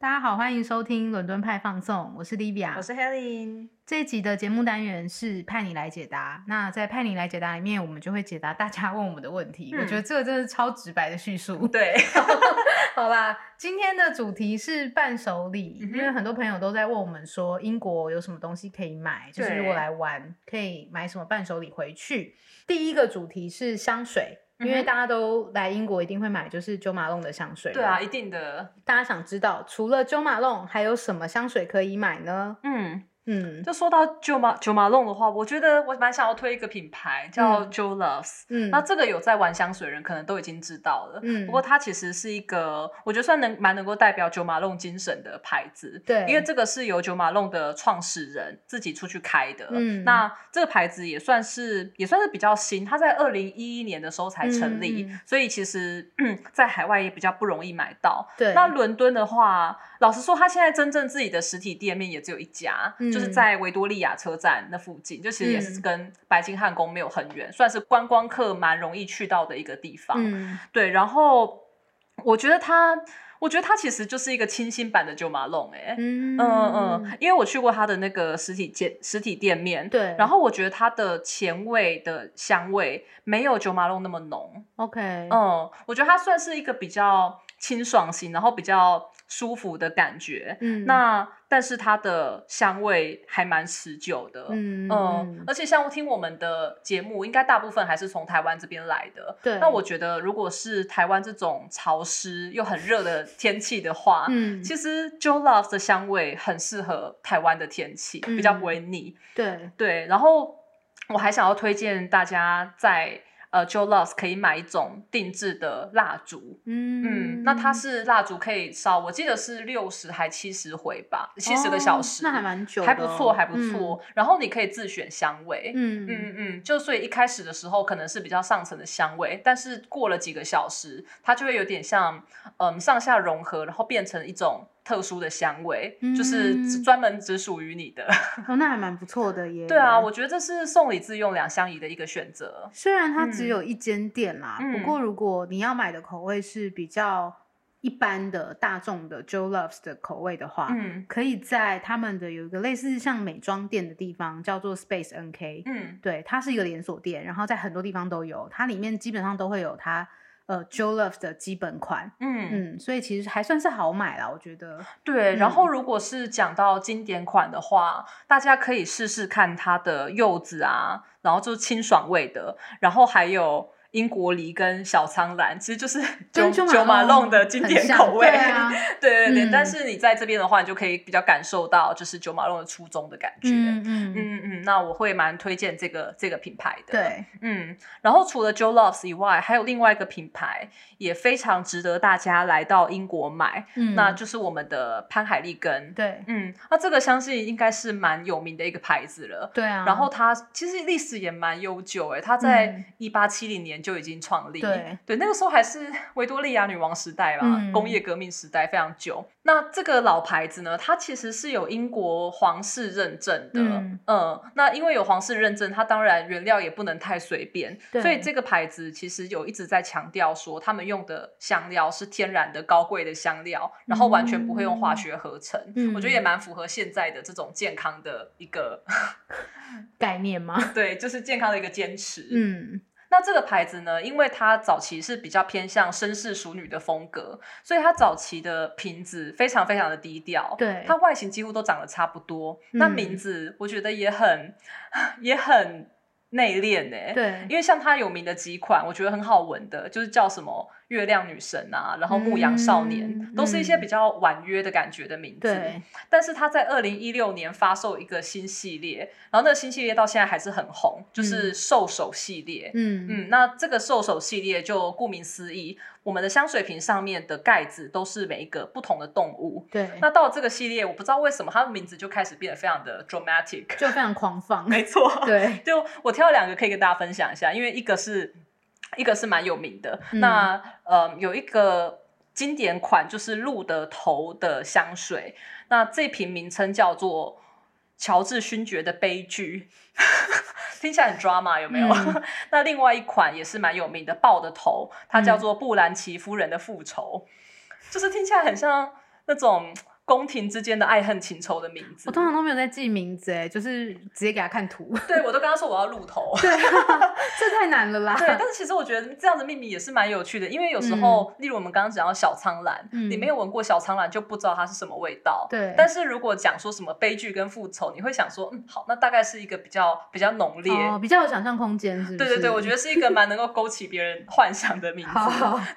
大家好，欢迎收听伦敦派放送，我是 Livia，我是 Helen。这一集的节目单元是派你来解答。那在派你来解答里面，我们就会解答大家问我们的问题。我觉得这个真的是超直白的叙述。对，好啦，今天的主题是伴手礼，因为很多朋友都在问我们说，英国有什么东西可以买，就是如果来玩可以买什么伴手礼回去。第一个主题是香水。因为大家都来英国，一定会买就是九马龙的香水。对啊，一定的。大家想知道，除了九马龙，还有什么香水可以买呢？嗯。嗯，就说到九马九马龙的话，我觉得我蛮想要推一个品牌叫 Jo Loves。嗯，那这个有在玩香水人可能都已经知道了。嗯，不过它其实是一个我觉得算能蛮能够代表九马龙精神的牌子。对，因为这个是由九马龙的创始人自己出去开的。嗯，那这个牌子也算是也算是比较新，它在二零一一年的时候才成立，所以其实 在海外也比较不容易买到。对，那伦敦的话，老实说，他现在真正自己的实体店面也只有一家。嗯。是在维多利亚车站那附近，就其实也是跟白金汉宫没有很远，算是观光客蛮容易去到的一个地方。对，然后我觉得他，我觉得它其实就是一个清新版的九马龙，哎，嗯嗯，因为我去过它的那个实体店实体店面，对，然后我觉得它的前味的香味没有九马龙那么浓。OK，嗯，我觉得它算是一个比较清爽型，然后比较。舒服的感觉，嗯，那但是它的香味还蛮持久的，嗯嗯，而且像听我们的节目，应该大部分还是从台湾这边来的，对。那我觉得，如果是台湾这种潮湿又很热的天气的话，嗯，其实 Jo Love 的香味很适合台湾的天气，比较不会腻，对对。然后我还想要推荐大家在。呃，Jo Loves 可以买一种定制的蜡烛，嗯嗯，那它是蜡烛可以烧，我记得是六十还七十回吧，七十个小时，那还蛮久，还不错，还不错。然后你可以自选香味，嗯嗯嗯，就所以一开始的时候可能是比较上层的香味，但是过了几个小时，它就会有点像嗯上下融合，然后变成一种。特殊的香味，就是专门只属于你的 哦，那还蛮不错的耶。对啊，我觉得这是送礼自用两相宜的一个选择。虽然它只有一间店啦，不过如果你要买的口味是比较一般的大众的 Joe Loves 的口味的话，嗯，可以在他们的有一个类似像美妆店的地方叫做 Space NK，嗯，对，它是一个连锁店，然后在很多地方都有，它里面基本上都会有它。呃，Jo Love 的基本款，嗯嗯，所以其实还算是好买啦，我觉得。对，然后如果是讲到经典款的话，大家可以试试看它的柚子啊，然后就是清爽味的，然后还有。英国梨跟小苍兰其实就是九九马龙的经典口味，对对对。但是你在这边的话，你就可以比较感受到就是九马龙的初衷的感觉。嗯嗯嗯嗯。那我会蛮推荐这个这个品牌的。对，嗯。然后除了 Joe Loves 以外，还有另外一个品牌也非常值得大家来到英国买，嗯那就是我们的潘海利根。对，嗯。那这个相信应该是蛮有名的一个牌子了。对啊。然后它其实历史也蛮悠久哎，它在一八七零年。就已经创立，对对，那个时候还是 维多利亚女王时代吧，工业革命时代非常久。那这个老牌子呢，它其实是有英国皇室认证的，嗯，那因为有皇室认证，它当然原料也不能太随便，所以这个牌子其实有一直在强调说，他们用的香料是天然的高贵的香料，然后完全不会用化学合成。嗯我觉得也蛮符合现在的这种健康的一个 概念吗？对，就是健康的一个坚持。嗯。那这个牌子呢？因为它早期是比较偏向绅士淑女的风格，所以它早期的瓶子非常非常的低调。对，它外形几乎都长得差不多。那名字我觉得也很 也很内敛呢。对，因为像它有名的几款，我觉得很好闻的，就是叫什么。月亮女神啊，然后牧羊少年，都是一些比较婉约的感觉的名字。对，但是他在二零一六年发售一个新系列，然后那个新系列到现在还是很红，就是兽首系列。嗯嗯，那这个兽首系列就顾名思义，我们的香水瓶上面的盖子都是每一个不同的动物。对，那到了这个系列，我不知道为什么它的名字就开始变得非常的 dramatic，就非常狂放。没错，对，就我挑了两个可以跟大家分享一下，因为一个是。一个是蛮有名的，那呃有一个经典款就是鹿的头的香水，那这瓶名称叫做乔治勋爵的悲剧，听起来很 drama 有没有？那另外一款也是蛮有名的豹的头，它叫做布兰奇夫人的复仇，就是听起来很像那种宫廷之间的爱恨情仇的名字。我通常都没有在记名字，哎，就是直接给他看图。对，我都跟他说我要鹿头。对，这太难了啦。对，但是其实我觉得这样的命名也是蛮有趣的，因为有时候，例如我们刚刚讲到小苍兰，你没有闻过小苍兰就不知道它是什么味道。对。但是如果讲说什么悲剧跟复仇，你会想说，嗯，好，那大概是一个比较比较浓烈，比较有想象空间，是？对对对，我觉得是一个蛮能够勾起别人幻想的名字。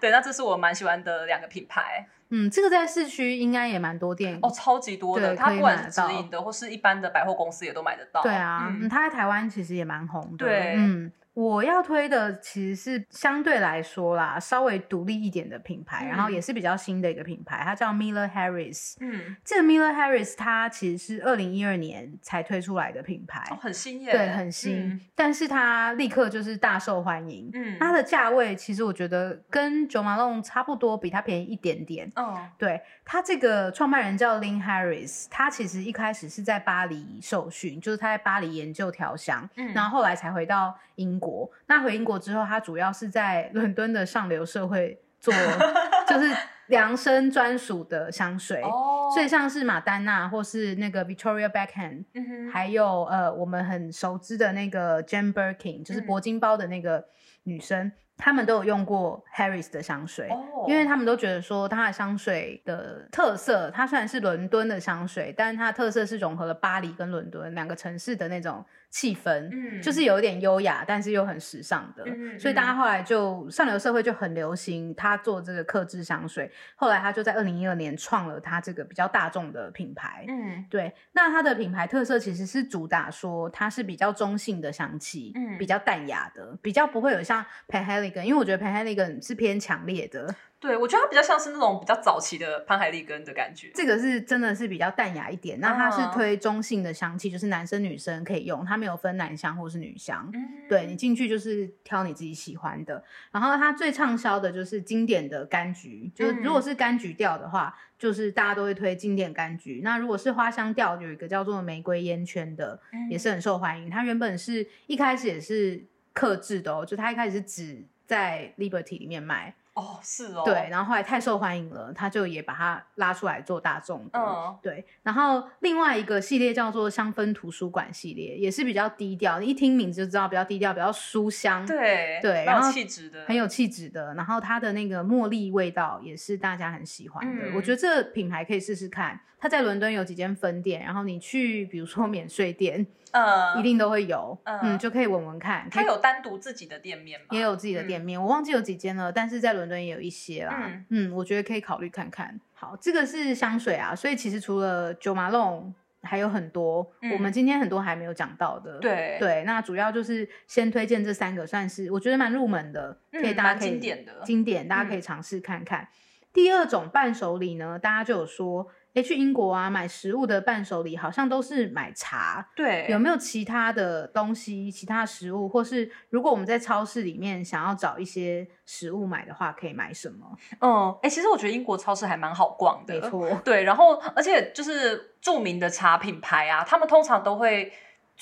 对，那这是我蛮喜欢的两个品牌。嗯，这个在市区应该也蛮多店哦，超级多的，它不管是直营的或是一般的百货公司也都买得到。对啊，嗯，它在台湾其实也蛮红的。对，嗯。我要推的其实是相对来说啦，稍微独立一点的品牌，然后也是比较新的一个品牌，它叫 Miller Harris。嗯，这个 Miller Harris 它其实是二零一二年才推出来的品牌，哦很新耶。对，很新，但是它立刻就是大受欢迎。嗯，它的价位其实我觉得跟九马龙差不多，比它便宜一点点。哦，对，它这个创办人叫 Lin Harris，他其实一开始是在巴黎受训，就是他在巴黎研究调香，嗯，然后后来才回到英。国。那回英国之后，他主要是在伦敦的上流社会做，就是量身专属的香水，哦。所以像是马丹娜或是那个 Victoria Beckham，还有呃我们很熟知的那个 Jane Birkin，就是铂金包的那个女生，他们都有用过 Harris 的香水，因为他们都觉得说它的香水的特色，它虽然是伦敦的香水，但是它的特色是融合了巴黎跟伦敦两个城市的那种。气氛，嗯，就是有一点优雅，但是又很时尚的，所以大家后来就上流社会就很流行他做这个克制香水。后来他就在二零一二年创了他这个比较大众的品牌，嗯，对。那它的品牌特色其实是主打说它是比较中性的香气，嗯，比较淡雅的，比较不会有像 Penhaligon，因为我觉得 Penhaligon 是偏强烈的。对，我觉得它比较像是那种比较早期的潘海利根的感觉。这个是真的是比较淡雅一点，那它是推中性的香气，就是男生女生可以用，它没有分男香或是女香。嗯，对你进去就是挑你自己喜欢的。然后它最畅销的就是经典的柑橘，就是如果是柑橘调的话，就是大家都会推经典柑橘。那如果是花香调，有一个叫做玫瑰烟圈的，也是很受欢迎。它原本是一开始也是克制的哦，就它一开始是只在 Liberty 里面卖。哦，是哦，对，然后后来太受欢迎了，他就也把它拉出来做大众的，嗯，对。然后另外一个系列叫做香氛图书馆系列，也是比较低调，一听名字就知道比较低调，比较书香，对对，然后气质的，很有气质的。然后它的那个茉莉味道也是大家很喜欢的，我觉得这品牌可以试试看。它在伦敦有几间分店，然后你去比如说免税店。嗯，一定都会有，嗯，就可以闻闻看。它有单独自己的店面吗？也有自己的店面，我忘记有几间了，但是在伦敦也有一些啦。嗯，我觉得可以考虑看看。好，这个是香水啊，所以其实除了九马龙，还有很多，我们今天很多还没有讲到的。对对，那主要就是先推荐这三个，算是我觉得蛮入门的，可以大家可以经典的，经典大家可以尝试看看。第二种伴手礼呢，大家就有说。哎，去英国啊，买食物的伴手礼好像都是买茶。对，有没有其他的东西、其他食物，或是如果我们在超市里面想要找一些食物买的话，可以买什么？嗯，哎，其实我觉得英国超市还蛮好逛的。没错，对，然后而且就是著名的茶品牌啊，他们通常都会。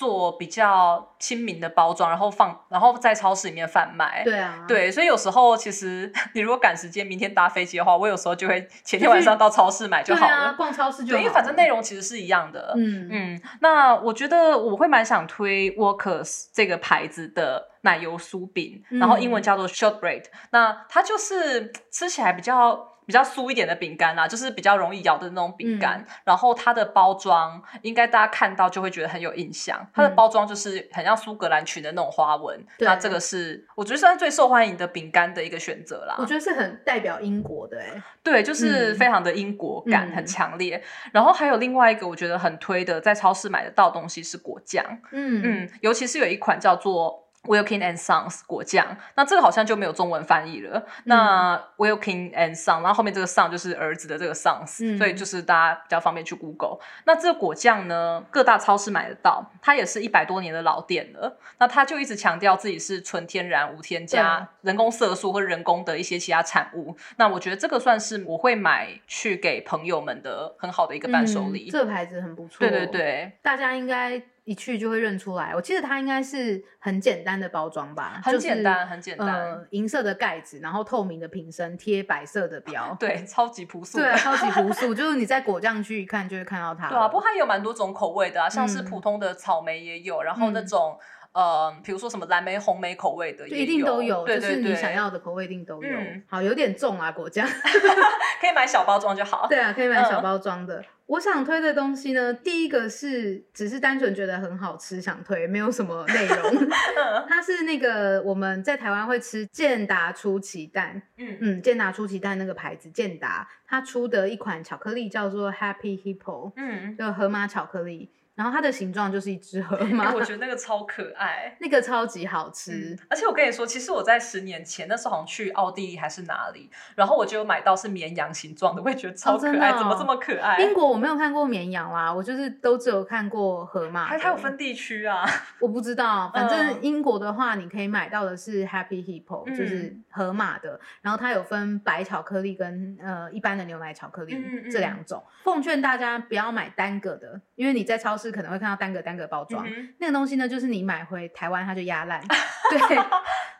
做比较亲民的包装，然后放，然后在超市里面贩卖。对啊，对，所以有时候其实 你如果赶时间，明天搭飞机的话，我有时候就会前天晚上到超市买就好了。逛超市就因为反正内容其实是一样的。嗯嗯，那我觉得我会蛮想推 Workers 这个牌子的奶油酥饼，然后英文叫做 Shortbread。那它就是吃起来比较。比较酥一点的饼干啦，就是比较容易咬的那种饼干。然后它的包装，应该大家看到就会觉得很有印象。它的包装就是很像苏格兰裙的那种花纹。那这个是我觉得算是最受欢迎的饼干的一个选择啦。我觉得是很代表英国的哎。对，就是非常的英国感很强烈。然后还有另外一个我觉得很推的，在超市买得到东西是果酱。嗯嗯，尤其是有一款叫做。Wilkin and Sons 果酱，那这个好像就没有中文翻译了。那 Wilkin and Sons，然后后面这个 Son 就是儿子的这个 Sons，所以就是大家比较方便去 Google。那这个果酱呢，各大超市买得到，它也是一百多年的老店了。那它就一直强调自己是纯天然、无添加人工色素或人工的一些其他产物。那我觉得这个算是我会买去给朋友们的很好的一个伴手礼。这个牌子很不错，对对对，大家应该。一去就会认出来。我记得它应该是很简单的包装吧，很简单，很简单。呃，银色的盖子，然后透明的瓶身，贴白色的标，对，超级朴素。对，超级朴素，就是你在果酱区一看就会看到它。对啊，不过它有蛮多种口味的啊，像是普通的草莓也有，然后那种。呃，比如说什么蓝莓、红莓口味的，一定都有，就是你想要的口味一定都有。好，有点重啊，果酱，可以买小包装就好。对啊，可以买小包装的。我想推的东西呢，第一个是只是单纯觉得很好吃，想推，没有什么内容。它是那个我们在台湾会吃健达出奇蛋，嗯嗯，健达出奇蛋那个牌子健达，它出的一款巧克力叫做 Happy Hippo，嗯，就河马巧克力。然后它的形状就是一只河马，我觉得那个超可爱，那个超级好吃。而且我跟你说，其实我在十年前那时候好像去奥地利还是哪里，然后我就有买到是绵羊形状的，我也觉得超可爱，怎么这么可爱？英国我没有看过绵羊啦，我就是都只有看过河马。还它有分地区啊？我不知道，反正英国的话，你可以买到的是 Happy Hippo，就是河马的。然后它有分白巧克力跟呃一般的牛奶巧克力这两种。奉劝大家不要买单个的，因为你在超市可能会看到单个。单个包装那个东西呢，就是你买回台湾它就压烂，对，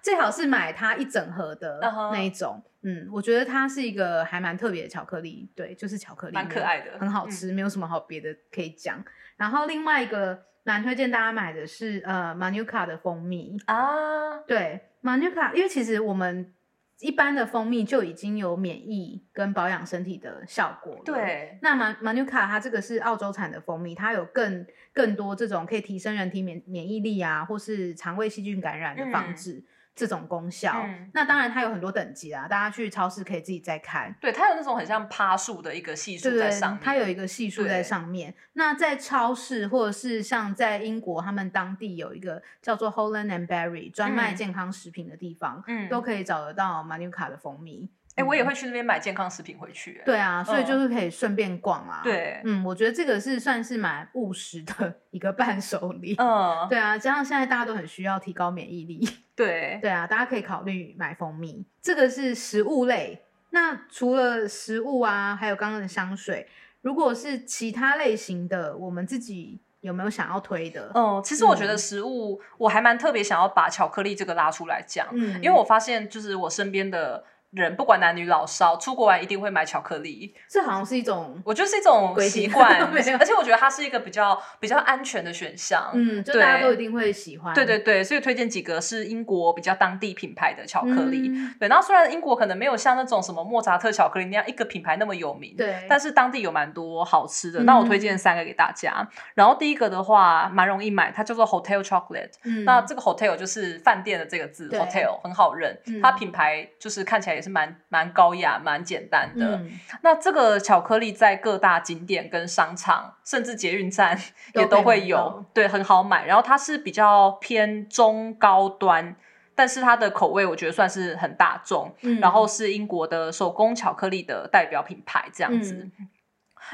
最好是买它一整盒的那一种。嗯，我觉得它是一个还蛮特别的巧克力，对，就是巧克力，蛮可爱的，很好吃，没有什么好别的可以讲。然后另外一个蛮推荐大家买的是呃 Manuka 的蜂蜜啊，对，Manuka，因为其实我们。一般的蜂蜜就已经有免疫跟保养身体的效果了。对，那马马纽卡它这个是澳洲产的蜂蜜，它有更更多这种可以提升人体免免疫力啊，或是肠胃细菌感染的防治。这种功效，那当然它有很多等级啦，大家去超市可以自己再看。对，它有那种很像趴树的一个系数在上面，它有一个系数在上面。那在超市或者是像在英国，他们当地有一个叫做 Holland and Berry 专卖健康食品的地方，嗯，都可以找得到马纽卡的蜂蜜。哎，我也会去那边买健康食品回去。对啊，所以就是可以顺便逛啊。对，嗯，我觉得这个是算是蛮务实的一个伴手礼。嗯，对啊，加上现在大家都很需要提高免疫力。对，对啊，大家可以考虑买蜂蜜。这个是食物类。那除了食物啊，还有刚刚的香水，如果是其他类型的，我们自己有没有想要推的？嗯，其实我觉得食物，我还蛮特别想要把巧克力这个拉出来讲，嗯，因为我发现就是我身边的。人不管男女老少，出国玩一定会买巧克力。这好像是一种，我觉得是一种习惯，而且我觉得它是一个比较比较安全的选项。嗯，就大家都一定会喜欢。对对对，所以推荐几个是英国比较当地品牌的巧克力。对，然后虽然英国可能没有像那种什么莫扎特巧克力那样一个品牌那么有名，对，但是当地有蛮多好吃的。那我推荐三个给大家。然后第一个的话蛮容易买，它叫做 Hotel Chocolate。嗯，那这个 Hotel 就是饭店的这个字，Hotel 很好认。它品牌就是看起来也是蛮蛮高雅、蛮简单的。那这个巧克力在各大景点、跟商场，甚至捷运站也都会有，对，很好买。然后它是比较偏中高端，但是它的口味我觉得算是很大众。然后是英国的手工巧克力的代表品牌这样子。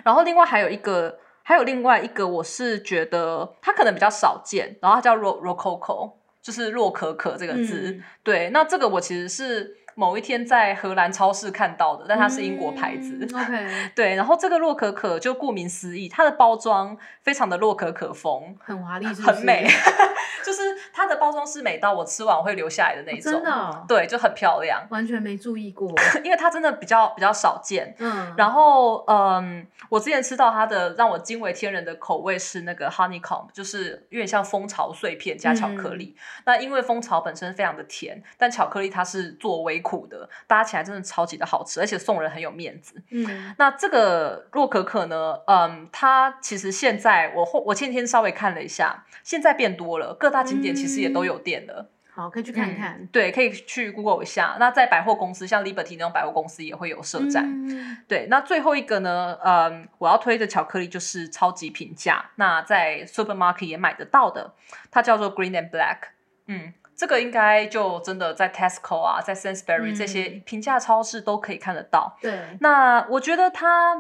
然后另外还有一个，还有另外一个，我是觉得它可能比较少见。然后它叫 ro rococo，就是洛可可这个字。对，那这个我其实是。某一天在荷兰超市看到的，但它是英国牌子。OK，对，然后这个洛可可就顾名思义，它的包装非常的洛可可风，很华丽，很美，就是它的包装是美到我吃完会留下来的那种，真的，对，就很漂亮，完全没注意过，因为它真的比较比较少见。嗯，然后嗯，我之前吃到它的让我惊为天人的口味是那个 honeycomb，就是有点像蜂巢碎片加巧克力。那因为蜂巢本身非常的甜，但巧克力它是作为苦的搭起来真的超级的好吃，而且送人很有面子。嗯，那这个洛可可呢？嗯，它其实现在我我前几天稍微看了一下，现在变多了，各大景点其实也都有店了。好，可以去看看。对，可以去 Google 一下。那在百货公司，像 Liberty 那种百货公司也会有设展。对，那最后一个呢？嗯，我要推的巧克力就是超级平价，那在 Supermarket 也买得到的，它叫做 Green and Black。嗯。这个应该就真的在 Tesco 啊，在 Sainsbury 这些平价超市都可以看得到。对，那我觉得它，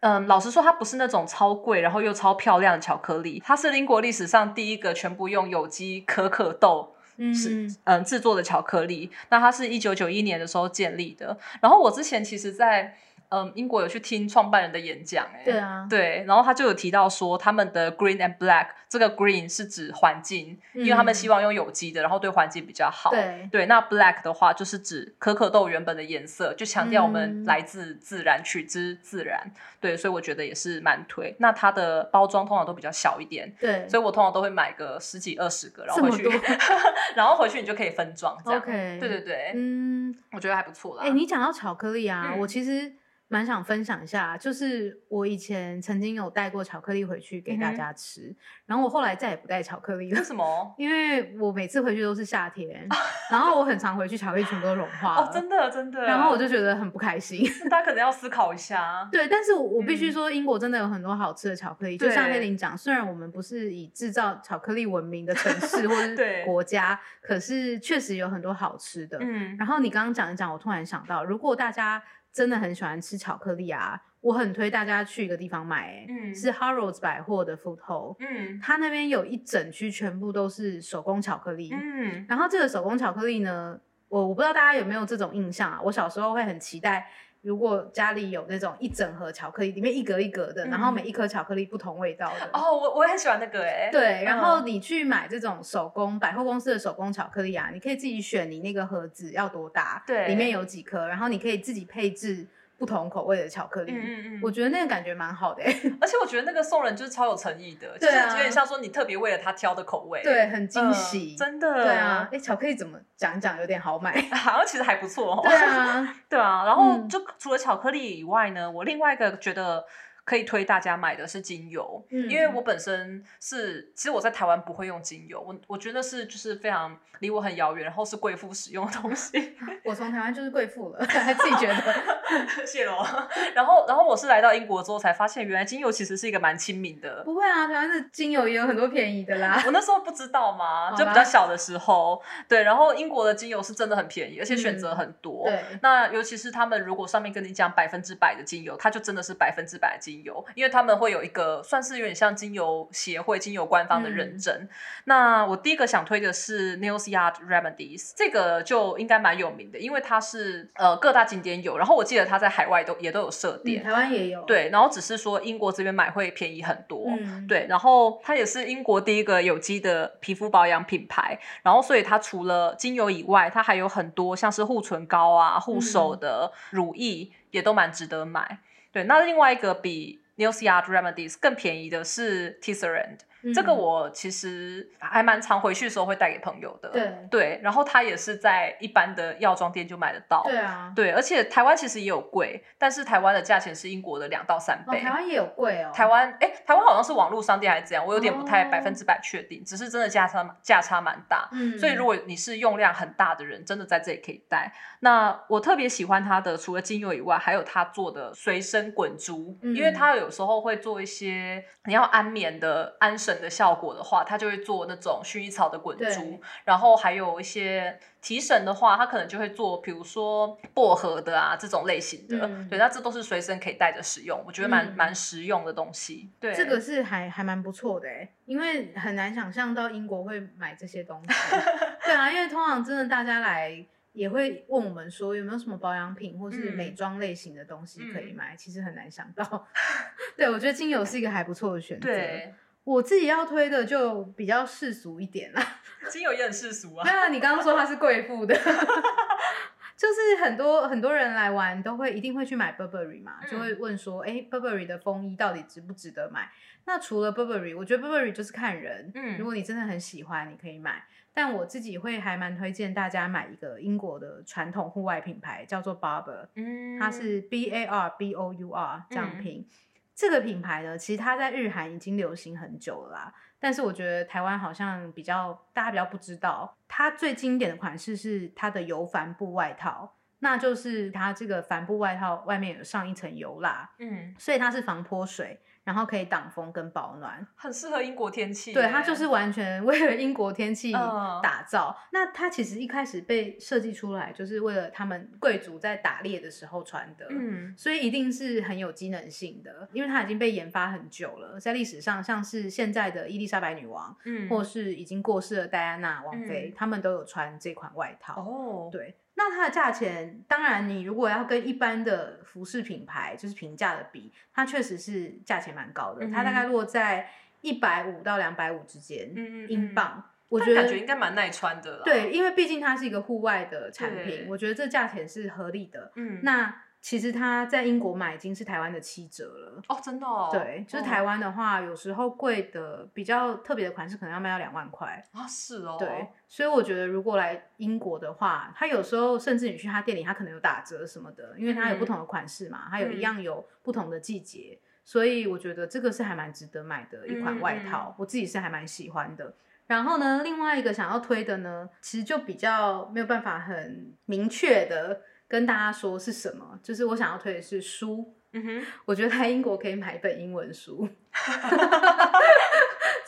嗯，老实说，它不是那种超贵，然后又超漂亮的巧克力。它是英国历史上第一个全部用有机可可豆是嗯制作的巧克力。那它是一九九一年的时候建立的。然后我之前其实，在嗯，英国有去听创办人的演讲，哎，对啊，对，然后他就有提到说，他们的 green and black，这个 green 是指环境，因为他们希望用有机的，然后对环境比较好。对，对，那 black 的话就是指可可豆原本的颜色，就强调我们来自自然，取之自然。对，所以我觉得也是蛮推。那它的包装通常都比较小一点，对，所以我通常都会买个十几二十个，然后回去，然后回去你就可以分装这样。对对对，嗯，我觉得还不错啦。哎，你讲到巧克力啊，我其实。蛮想分享一下，就是我以前曾经有带过巧克力回去给大家吃，然后我后来再也不带巧克力了。为什么？因为我每次回去都是夏天，然后我很常回去，巧克力全部都融化了。哦，真的真的。然后我就觉得很不开心。大家可能要思考一下。对，但是我必须说，英国真的有很多好吃的巧克力。就像黑林讲，虽然我们不是以制造巧克力闻名的城市或者国家，可是确实有很多好吃的。嗯。然后你刚刚讲一讲，我突然想到，如果大家。真的很喜欢吃巧克力啊！我很推大家去一个地方买，嗯，是 Harrods 百货的 Food Hall，嗯，它那边有一整区全部都是手工巧克力，嗯，然后这个手工巧克力呢，我我不知道大家有没有这种印象啊？我小时候会很期待，如果家里有那种一整盒巧克力，里面一格一格的，然后每一颗巧克力不同味道的。哦，我我也很喜欢那个哎。对，然后你去买这种手工百货公司的手工巧克力啊，你可以自己选你那个盒子要多大，对，里面有几颗，然后你可以自己配置。不同口味的巧克力，嗯嗯嗯，我觉得那个感觉蛮好的，而且我觉得那个送人就是超有诚意的，就是有点像说你特别为了他挑的口味，对，很惊喜，真的，对啊，哎，巧克力怎么讲讲有点好买，好像其实还不错，对啊，对啊，然后就除了巧克力以外呢，我另外一个觉得。可以推大家买的是精油，因为我本身是，其实我在台湾不会用精油，我我觉得是就是非常离我很遥远，然后是贵妇使用的东西。我从台湾就是贵妇了，还自己觉得，谢喽。然后然后我是来到英国之后才发现，原来精油其实是一个蛮亲民的。不会啊，台湾的精油也有很多便宜的啦。我那时候不知道嘛，就比较小的时候，对。然后英国的精油是真的很便宜，而且选择很多。对。那尤其是他们如果上面跟你讲百分之百的精油，它就真的是百分之百的精。精油，因为他们会有一个算是有点像精油协会、精油官方的认证。那我第一个想推的是 Neil's Yard Remedies，这个就应该蛮有名的，因为它是呃各大景点有，然后我记得它在海外都也都有设店，台湾也有。对，然后只是说英国这边买会便宜很多。对，然后它也是英国第一个有机的皮肤保养品牌，然后所以它除了精油以外，它还有很多像是护唇膏啊、护手的乳液，也都蛮值得买。对，那另外一个比 n e w s Yard Remedies 更便宜的是 Tisserand。这个我其实还蛮常回去的时候会带给朋友的，对对，然后它也是在一般的药妆店就买得到，对啊，对，而且台湾其实也有贵，但是台湾的价钱是英国的两到三倍，台湾也有贵哦，台湾哎，台湾好像是网络商店还是怎样，我有点不太百分之百确定，只是真的价差价差蛮大，嗯，所以如果你是用量很大的人，真的在这里可以带。那我特别喜欢它的，除了精油以外，还有它做的随身滚珠，因为它有时候会做一些你要安眠的安神。的效果的话，它就会做那种薰衣草的滚珠，然后还有一些提神的话，它可能就会做，比如说薄荷的啊这种类型的。对，那这都是随身可以带着使用，我觉得蛮蛮实用的东西。对，这个是还还蛮不错的哎，因为很难想象到英国会买这些东西。对啊，因为通常真的大家来。也会问我们说有没有什么保养品或是美妆类型的东西可以买，其实很难想到。对，我觉得精油是一个还不错的选择。对。我自己要推的就比较世俗一点啦，精油也很世俗啊。对啊，你刚刚说它是贵妇的，就是很多很多人来玩都会一定会去买 Burberry 嘛，就会问说，哎，Burberry 的风衣到底值不值得买？那除了 Burberry，我觉得 Burberry 就是看人，嗯，如果你真的很喜欢，你可以买。但我自己会还蛮推荐大家买一个英国的传统户外品牌，叫做 Barbour，嗯，它是 B A R B O U R 这样拼。这个品牌呢，其实它在日韩已经流行很久了啦。但是我觉得台湾好像比较大家比较不知道，它最经典的款式是它的油帆布外套，那就是它这个帆布外套外面有上一层油蜡，嗯，所以它是防泼水。然后可以挡风跟保暖，很适合英国天气。对，它就是完全 为了英国天气打造。那它其实一开始被设计出来，就是为了他们贵族在打猎的时候穿的。嗯，所以一定是很有机能性的，因为它已经被研发很久了。在历史上，像是现在的伊丽莎白女王，嗯，或是已经过世的戴安娜王妃，他们都有穿这款外套。哦，对。那它的价钱，当然你如果要跟一般的服饰品牌就是平价的比，它确实是价钱蛮高的，它大概落在一百五到两百五之间，英镑。我觉得感觉应该蛮耐穿的。对，因为毕竟它是一个户外的产品，我觉得这价钱是合理的。嗯，那。其实他在英国买已经是台湾的七折了哦，真的哦。对，就是台湾的话，有时候贵的比较特别的款式，可能要卖到两万块啊。是哦。对，所以我觉得如果来英国的话，他有时候甚至你去他店里，他可能有打折什么的，因为他有不同的款式嘛，他有一样有不同的季节，所以我觉得这个是还蛮值得买的一款外套，我自己是还蛮喜欢的。然后呢，另外一个想要推的呢，其实就比较没有办法很明确的。跟大家说是什么？就是我想要推的是书。嗯哼，我觉得在英国可以买一本英文书。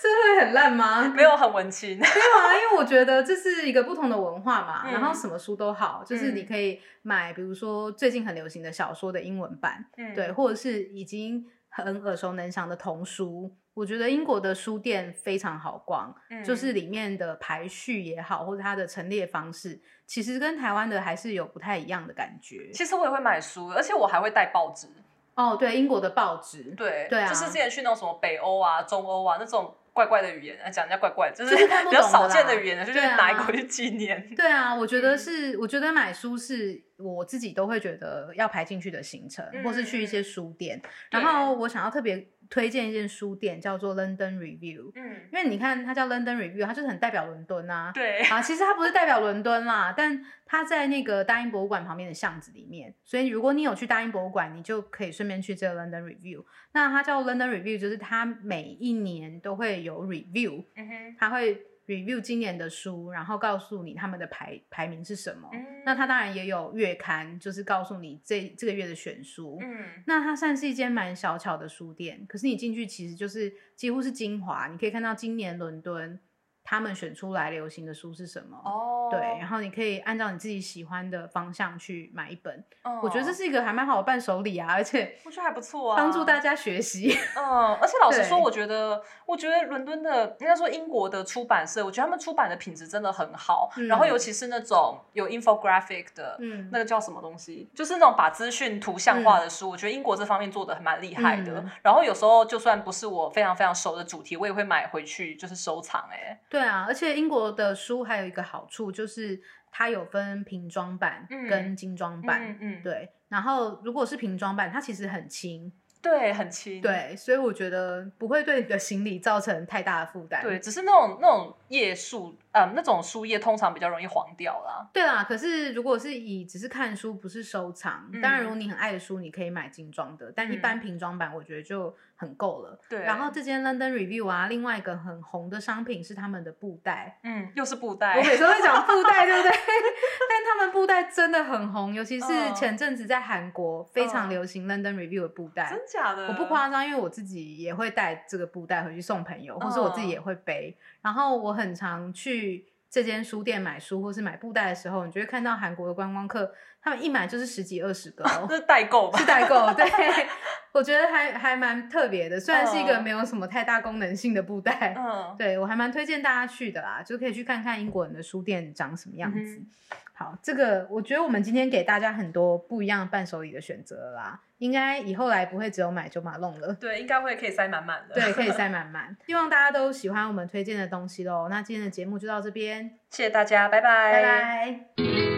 这会很烂吗？没有，很文青。没有啊，因为我觉得这是一个不同的文化嘛。然后什么书都好，就是你可以买，比如说最近很流行的小说的英文版，对，或者是已经很耳熟能详的童书。我觉得英国的书店非常好逛，就是里面的排序也好，或者它的陈列方式，其实跟台湾的还是有不太一样的感觉。其实我也会买书，而且我还会带报纸。哦，对，英国的报纸，对，对啊，就是之前去那种什么北欧啊、中欧啊那种怪怪的语言，讲人家怪怪，就是比较少见的语言，就是拿一回去纪念。对啊，我觉得是，我觉得买书是我自己都会觉得要排进去的行程，或是去一些书店。然后我想要特别。推荐一间书店叫做 London Review，嗯，因为你看它叫 London Review，它就是很代表伦敦啊。对啊，其实它不是代表伦敦啦，但它在那个大英博物馆旁边的巷子里面，所以如果你有去大英博物馆，你就可以顺便去这个 London Review。那它叫 London Review，就是它每一年都会有 review，嗯哼，它会。Review 今年的书，然后告诉你他们的排排名是什么。那它当然也有月刊，就是告诉你这这个月的选书。嗯，那它算是一间蛮小巧的书店，可是你进去其实就是几乎是精华，你可以看到今年伦敦。他们选出来流行的书是什么？哦，对，然后你可以按照你自己喜欢的方向去买一本。哦，我觉得这是一个还蛮好的伴手礼啊，而且我觉得还不错啊，帮助大家学习。嗯，而且老实说，我觉得，我觉得伦敦的应该说英国的出版社，我觉得他们出版的品质真的很好。然后尤其是那种有 infographic 的，嗯，那个叫什么东西，就是那种把资讯图像化的书，我觉得英国这方面做的蛮厉害的。然后有时候就算不是我非常非常熟的主题，我也会买回去就是收藏。哎。对啊，而且英国的书还有一个好处，就是它有分瓶装版跟精装版。嗯，对。然后如果是瓶装版，它其实很轻。对，很轻。对，所以我觉得不会对你的行李造成太大的负担。对，只是那种那种页数，呃，那种书页通常比较容易黄掉啦。对啦，可是如果是以只是看书，不是收藏，当然如果你很爱的书，你可以买精装的。但一般瓶装版，我觉得就很够了。对。然后这间 London Review 啊，另外一个很红的商品是他们的布袋。嗯，又是布袋。我每次会讲布袋，对不对？但他们布袋真的很红，尤其是前阵子在韩国非常流行 London Review 的布袋。真假的，我不夸张，因为我自己也会带这个布袋回去送朋友，或是我自己也会背。然后我很常去这间书店买书，或是买布袋的时候，你就会看到韩国的观光客，他们一买就是十几二十个，这是代购吧？是代购，对，我觉得还还蛮特别的。虽然是一个没有什么太大功能性的布袋，嗯，对我还蛮推荐大家去的啦，就可以去看看英国人的书店长什么样子。好，这个我觉得我们今天给大家很多不一样的伴手礼的选择啦，应该以后来不会只有买九马弄了。对，应该会可以塞满满的。对，可以 塞满满。希望大家都喜欢我们推荐的东西喽。那今天的节目就到这边，谢谢大家，拜拜，拜拜。